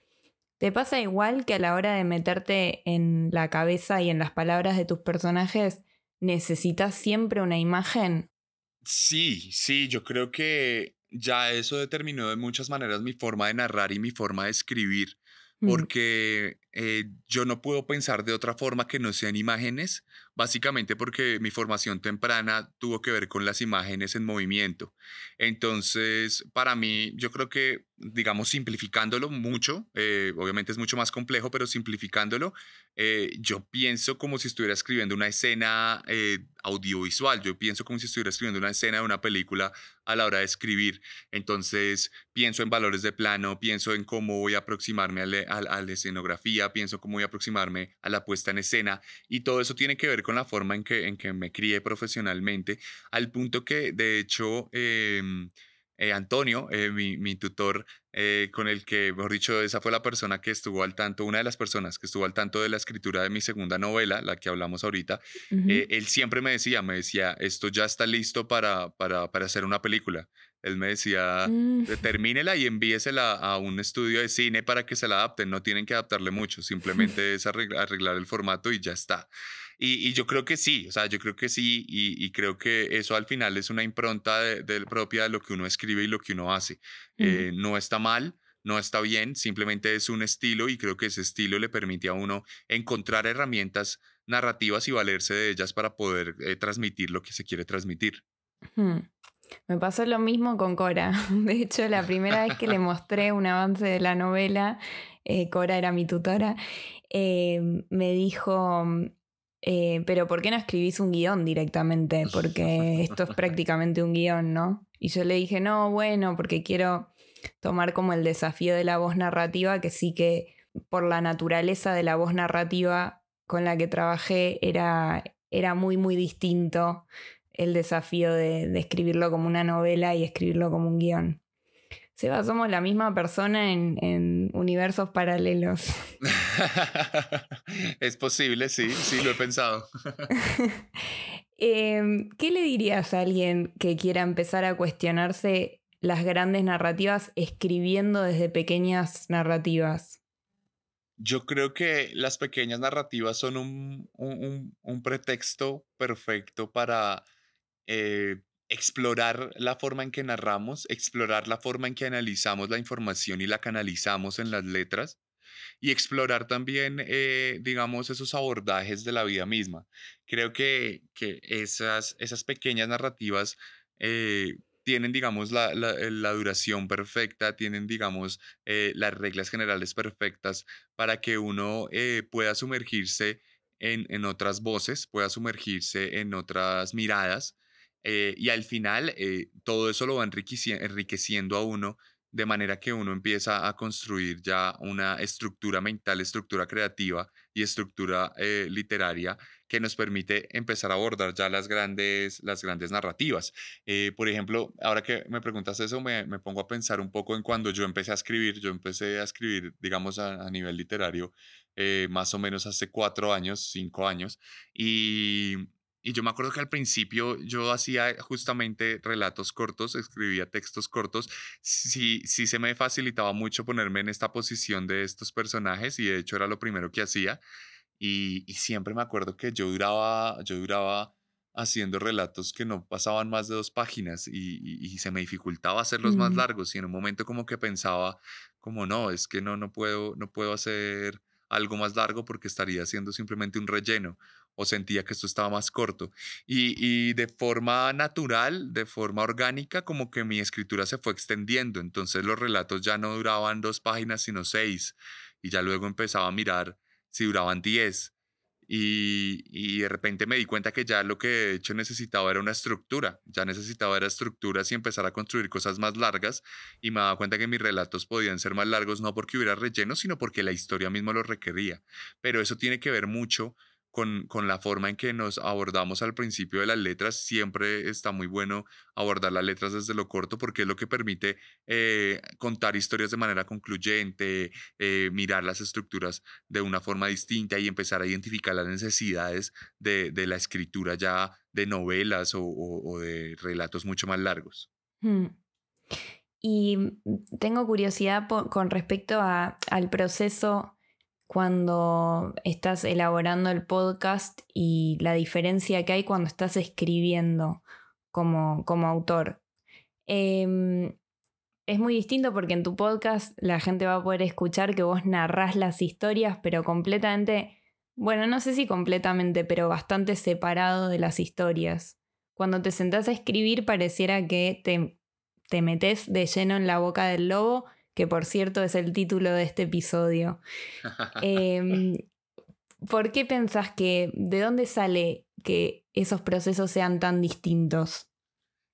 ¿Te pasa igual que a la hora de meterte en la cabeza y en las palabras de tus personajes, necesitas siempre una imagen? Sí, sí, yo creo que ya eso determinó de muchas maneras mi forma de narrar y mi forma de escribir, mm. porque eh, yo no puedo pensar de otra forma que no sean imágenes, básicamente porque mi formación temprana tuvo que ver con las imágenes en movimiento. Entonces, para mí, yo creo que, digamos, simplificándolo mucho, eh, obviamente es mucho más complejo, pero simplificándolo, eh, yo pienso como si estuviera escribiendo una escena audiovisual, yo pienso como si estuviera escribiendo una escena de una película a la hora de escribir. Entonces, pienso en valores de plano, pienso en cómo voy a aproximarme a la escenografía pienso cómo voy a aproximarme a la puesta en escena y todo eso tiene que ver con la forma en que, en que me crié profesionalmente, al punto que de hecho... Em, eh, Antonio, eh, mi, tutor, eh, con el que, mejor dicho, esa fue la persona que estuvo al tanto, una de las personas que estuvo al tanto de la escritura de mi segunda novela, la que hablamos ahorita, él siempre me decía, me decía, esto ya está listo para, para, para hacer una película. Él me decía, mm. termínela y envíesela a un estudio de cine para que se la adapten. No tienen que adaptarle mucho, simplemente es arreglar, el formato y ya está. Y, yo creo que sí, o sea, yo creo que sí, y, creo que eso al final es una impronta de, propia de lo que uno escribe y lo que uno hace. Eh, no está mal, no está bien, simplemente es un estilo y creo que ese estilo le permite a uno encontrar herramientas narrativas y valerse de ellas para poder eh, transmitir lo que se quiere transmitir. Me pasó lo mismo con Cora. De hecho, la primera vez que le mostré un avance de la novela, eh, Cora era mi tutora, eh, me dijo, eh, pero ¿por qué no escribís un guion directamente? Porque esto es prácticamente un guion, ¿no? Y yo le dije, no, bueno, porque quiero tomar como el desafío de la voz narrativa, que sí que por la naturaleza de la voz narrativa con la que trabajé era, era muy, muy distinto el desafío de, escribirlo como una novela y escribirlo como un guion. Seba, somos la misma persona en, universos paralelos. es posible, sí, sí, lo he pensado. Em, ¿Qué le dirías a alguien que quiera empezar a cuestionarse las grandes narrativas escribiendo desde pequeñas narrativas? Yo creo que las pequeñas narrativas son un pretexto perfecto para eh, explorar la forma en que narramos, explorar la forma en que analizamos la información y la canalizamos en las letras y explorar también, eh, digamos, esos abordajes de la vida misma. Creo que, que esas, esas pequeñas narrativas eh, tienen, digamos, la, la, duración perfecta, tienen, digamos, las reglas generales perfectas para que uno pueda sumergirse en, en otras voces, pueda sumergirse en otras miradas eh, y al final eh, todo eso lo va enriqueciendo a uno de manera que uno empieza a construir ya una estructura mental, estructura creativa y estructura eh, literaria que nos permite empezar a abordar ya las grandes, las grandes narrativas. por ejemplo, ahora que me preguntas eso, me, me, pongo a pensar un poco en cuando yo empecé a escribir. Yo empecé a escribir, digamos, a, a nivel literario, más o menos hace cuatro años, cinco años, y y yo me acuerdo que al principio yo hacía justamente relatos cortos, escribía textos cortos. Sí, sí se me facilitaba mucho ponerme en esta posición de estos personajes y de hecho era lo primero que hacía. Y, siempre me acuerdo que yo duraba, yo duraba haciendo relatos que no pasaban más de dos páginas y, se me dificultaba hacerlos más largos y en un momento como que pensaba como no, es que no, no puedo, no puedo hacer algo más largo porque estaría haciendo simplemente un relleno o sentía que esto estaba más corto. Y, de forma natural, de forma orgánica, como que mi escritura se fue extendiendo. Entonces los relatos ya no duraban dos páginas, sino seis. Y ya luego empezaba a mirar si duraban diez. Y, y, de repente me di cuenta que ya lo que de hecho necesitaba era una estructura, ya necesitaba era estructuras y empezar a construir cosas más largas y me daba cuenta que mis relatos podían ser más largos no porque hubiera relleno, sino porque la historia misma lo requería. Pero eso tiene que ver mucho con, la forma en que nos abordamos al principio de las letras. Siempre está muy bueno abordar las letras desde lo corto porque es lo que permite eh, contar historias de manera concluyente, eh, mirar las estructuras de una forma distinta y empezar a identificar las necesidades de, la escritura ya de novelas o, de relatos mucho más largos. Hmm. Y mm, tengo curiosidad con respecto a, al proceso cuando estás elaborando el podcast y la diferencia que hay cuando estás escribiendo como, como autor. Em, es muy distinto porque en tu podcast la gente va a poder escuchar que vos narrás las historias, pero completamente, bueno, no sé si completamente, pero bastante separado de las historias. Cuando te sentás a escribir pareciera que te, te metes de lleno en la boca del lobo que por cierto es el título de este episodio. Em, ¿Por qué pensás que, de dónde sale que esos procesos sean tan distintos?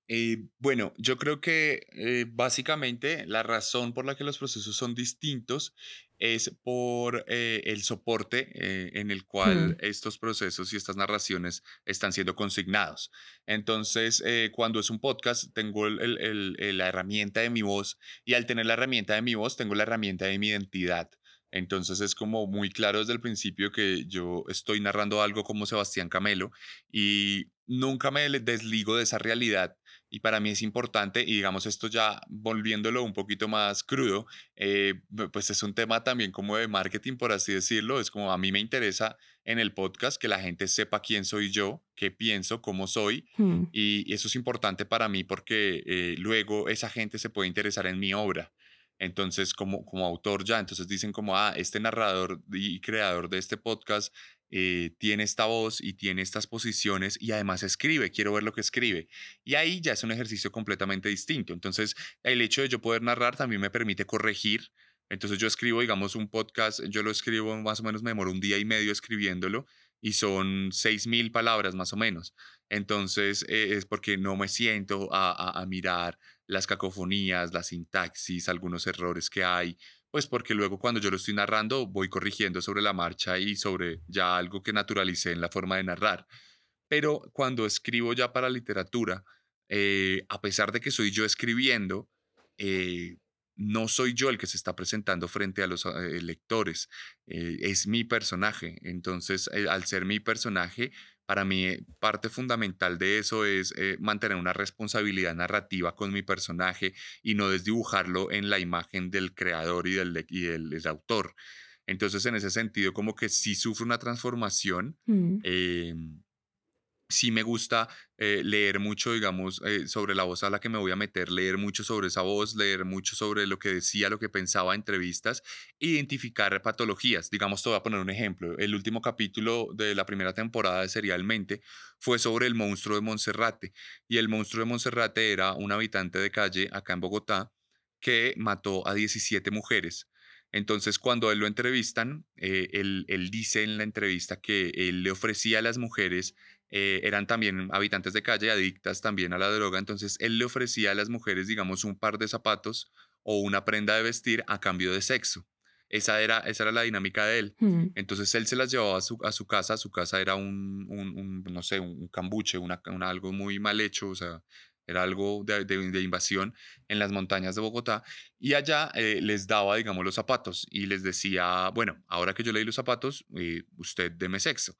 Eh, bueno, yo creo que eh, básicamente la razón por la que los procesos son distintos es por eh, el soporte en el cual hmm. estos procesos y estas narraciones están siendo consignados. Entonces, cuando es un podcast, tengo la herramienta de mi voz y al tener la herramienta de mi voz, tengo la herramienta de mi identidad. Entonces es como muy claro desde el principio que yo estoy narrando algo como Sebastián Camelo y nunca me desligo de esa realidad y para mí es importante, y digamos esto ya volviéndolo un poquito más crudo, eh, pues es un tema también como de marketing, por así decirlo, es como a mí me interesa en el podcast que la gente sepa quién soy yo, qué pienso, cómo soy, hmm. y, eso es importante para mí porque eh, luego esa gente se puede interesar en mi obra. Entonces, como, como autor ya, entonces dicen como, ah, este narrador y creador de este podcast eh, tiene esta voz y tiene estas posiciones y además escribe, quiero ver lo que escribe. Y ahí ya es un ejercicio completamente distinto. Entonces, el hecho de yo poder narrar también me permite corregir. Entonces yo escribo, digamos, un podcast, yo lo escribo más o menos, me demoro un día y medio escribiéndolo y son seis mil palabras más o menos. Entonces eh, es porque no me siento a, a mirar las cacofonías, la sintaxis, algunos errores que hay, pues porque luego cuando yo lo estoy narrando voy corrigiendo sobre la marcha y sobre ya algo que naturalicé en la forma de narrar. Pero cuando escribo ya para literatura, eh, a pesar de que soy yo escribiendo, eh, no soy yo el que se está presentando frente a los eh, lectores, es mi personaje. Entonces, al ser mi personaje, para mí parte fundamental de eso es eh, mantener una responsabilidad narrativa con mi personaje y no desdibujarlo en la imagen del creador y del, y del, autor. Entonces, en ese sentido, como que sí sufre una transformación. Mm. Sí me gusta eh, leer mucho, digamos, eh, sobre la voz a la que me voy a meter, leer mucho sobre esa voz, leer mucho sobre lo que decía, lo que pensaba, entrevistas, identificar patologías. Digamos, te voy a poner un ejemplo. El último capítulo de la primera temporada de Serialmente fue sobre el monstruo de Monserrate. Y el monstruo de Monserrate era un habitante de calle acá en Bogotá que mató a 17 mujeres. Entonces, cuando él lo entrevistan, eh, él, él, dice en la entrevista que él le ofrecía a las mujeres eh, eran también habitantes de calle, adictas también a la droga, entonces él le ofrecía a las mujeres, digamos, un par de zapatos o una prenda de vestir a cambio de sexo. Esa era, esa era la dinámica de él. Mm. Entonces él se las llevaba a su, a su casa, su casa era un, un, no sé, un cambuche, una, algo muy mal hecho, o sea, era algo de, de, invasión en las montañas de Bogotá, y allá eh, les daba, digamos, los zapatos y les decía, bueno, ahora que yo leí los zapatos, eh, usted deme sexo.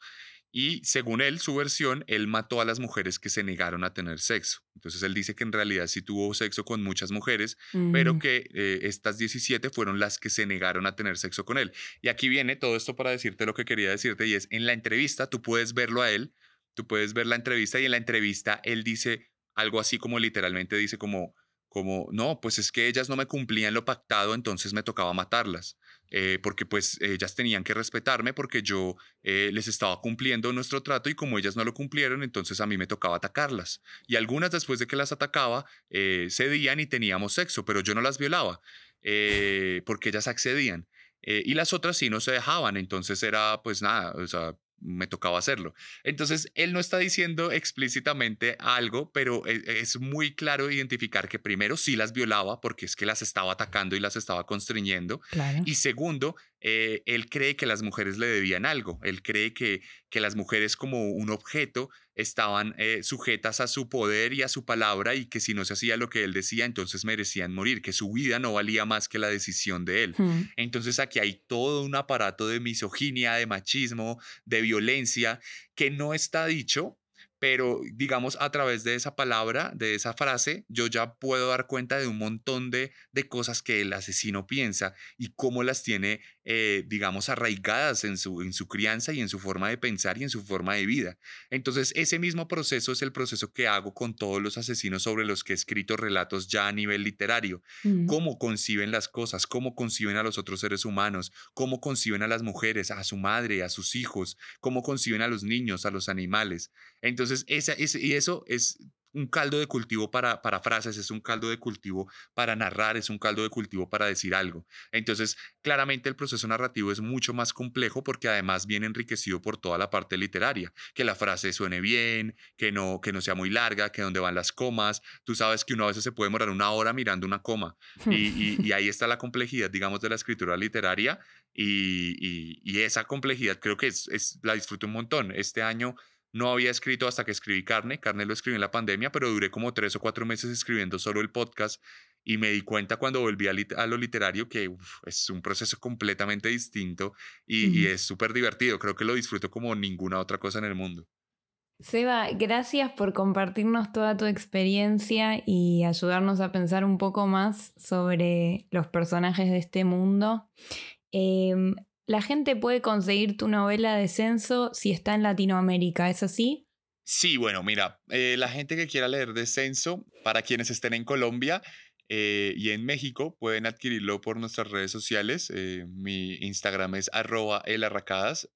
Y según él, su versión, él mató a las mujeres que se negaron a tener sexo. Entonces él dice que en realidad sí tuvo sexo con muchas mujeres, pero mm. que eh, estas 17 fueron las que se negaron a tener sexo con él. Y aquí viene todo esto para decirte lo que quería decirte y es, en la entrevista tú puedes verlo a él, tú puedes ver la entrevista y en la entrevista él dice algo así como literalmente dice como, como, no, pues es que ellas no me cumplían lo pactado, entonces me tocaba matarlas. Eh, porque pues ellas tenían que respetarme porque yo eh, les estaba cumpliendo nuestro trato y como ellas no lo cumplieron, entonces a mí me tocaba atacarlas. Y algunas después de que las atacaba eh, cedían y teníamos sexo, pero yo no las violaba porque ellas accedían. y las otras sí no se dejaban, entonces era pues nada, o sea, me tocaba hacerlo. Entonces, él no está diciendo explícitamente algo, pero e, es, muy claro identificar que primero sí las violaba porque es que las estaba atacando y las estaba constriñendo. Y segundo, eh, él cree que las mujeres le debían algo. Él cree que, que las mujeres como un objeto estaban eh, sujetas a su poder y a su palabra y que si no se hacía lo que él decía, entonces merecían morir, que su vida no valía más que la decisión de él. Hmm. Entonces aquí hay todo un aparato de misoginia, de machismo, de violencia que no está dicho, pero digamos a través de esa palabra, de esa frase, yo ya puedo dar cuenta de un montón de, de cosas que el asesino piensa y cómo las tiene, eh, digamos, arraigadas en su, en su crianza y en su forma de pensar y en su forma de vida. Entonces, ese mismo proceso es el proceso que hago con todos los asesinos sobre los que he escrito relatos ya a nivel literario. Mm. Cómo conciben las cosas, cómo conciben a los otros seres humanos, cómo conciben a las mujeres, a su madre, a sus hijos, cómo conciben a los niños, a los animales. Entonces, entonces, esa, y eso es un caldo de cultivo para, para frases, es un caldo de cultivo para narrar, es un caldo de cultivo para decir algo. Entonces, claramente el proceso narrativo es mucho más complejo porque además viene enriquecido por toda la parte literaria, que la frase suene bien, que no, que no sea muy larga, que donde van las comas. Tú sabes que uno a veces se puede demorar una hora mirando una coma y, y, ahí está la complejidad, digamos, de la escritura literaria y, y esa complejidad creo que es, es, la disfruto un montón. Este año no había escrito hasta que escribí Carne. Carne lo escribí en la pandemia, pero duré como tres o cuatro meses escribiendo solo el podcast y me di cuenta cuando volví a, lo literario que es un proceso completamente distinto y, es súper divertido. Creo que lo disfruto como ninguna otra cosa en el mundo. Seba, gracias por compartirnos toda tu experiencia y ayudarnos a pensar un poco más sobre los personajes de este mundo. Em, la gente puede conseguir tu novela de Descenso si está en Latinoamérica, ¿es así? Sí, bueno, mira, eh, la gente que quiera leer Descenso, para quienes estén en Colombia eh, y en México, pueden adquirirlo por nuestras redes sociales. Eh, mi Instagram es arroba elarracadas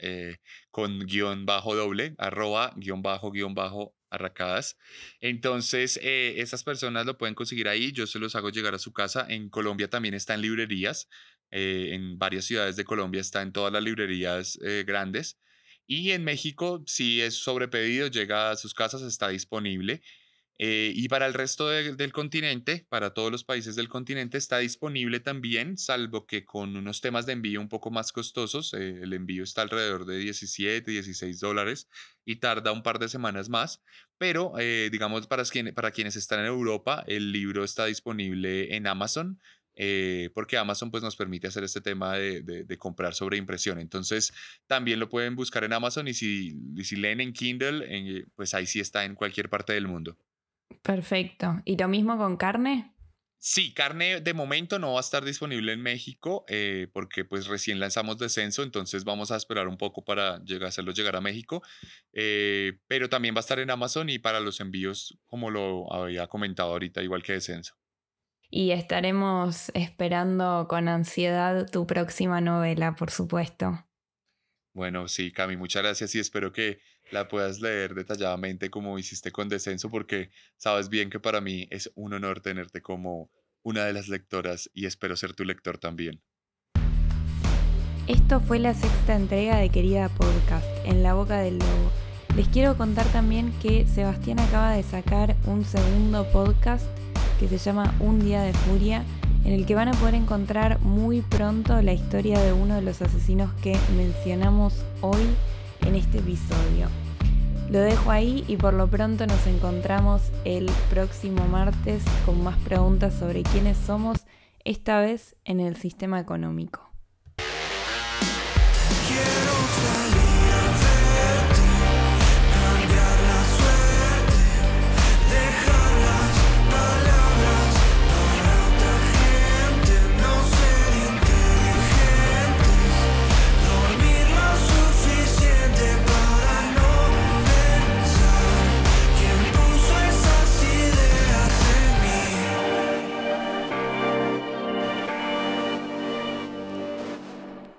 con guion bajo doble, arroba guion bajo guion bajo arracadas. Entonces, esas personas lo pueden conseguir ahí, yo se los hago llegar a su casa. En Colombia también está en librerías. Eh, en varias ciudades de Colombia, está en todas las librerías eh, grandes. Y en México, si es sobre pedido, llega a sus casas, está disponible. Eh, y para el resto del continente, para todos los países del continente, está disponible también, salvo que con unos temas de envío un poco más costosos. el envío está alrededor de 17, 16 dólares y tarda un par de semanas más. Pero, digamos, para, para quienes están en Europa, el libro está disponible en Amazon eh, porque Amazon pues, nos permite hacer este tema de, comprar sobre impresión. Entonces, también lo pueden buscar en Amazon y si, si leen en Kindle, pues ahí sí está en cualquier parte del mundo. Perfecto. ¿Y lo mismo con carne? Sí, carne de momento no va a estar disponible en México eh, porque pues recién lanzamos descenso, entonces vamos a esperar un poco para llegar, hacerlo llegar a México, eh, pero también va a estar en Amazon y para los envíos, como lo había comentado ahorita, igual que descenso y estaremos esperando con ansiedad tu próxima novela, por supuesto. Bueno, sí, Cami, muchas gracias y espero que la puedas leer detalladamente como hiciste con Descenso, porque sabes bien que para mí es un honor tenerte como una de las lectoras y espero ser tu lector también. Esto fue la sexta entrega de Querida Podcast, En la Boca del Lobo. Les quiero contar también que Sebastián acaba de sacar un segundo podcast que se llama Un Día de Furia, en el que van a poder encontrar muy pronto la historia de uno de los asesinos que mencionamos hoy en este episodio. Lo dejo ahí y por lo pronto nos encontramos el próximo martes con más preguntas sobre quiénes somos, esta vez en el sistema económico.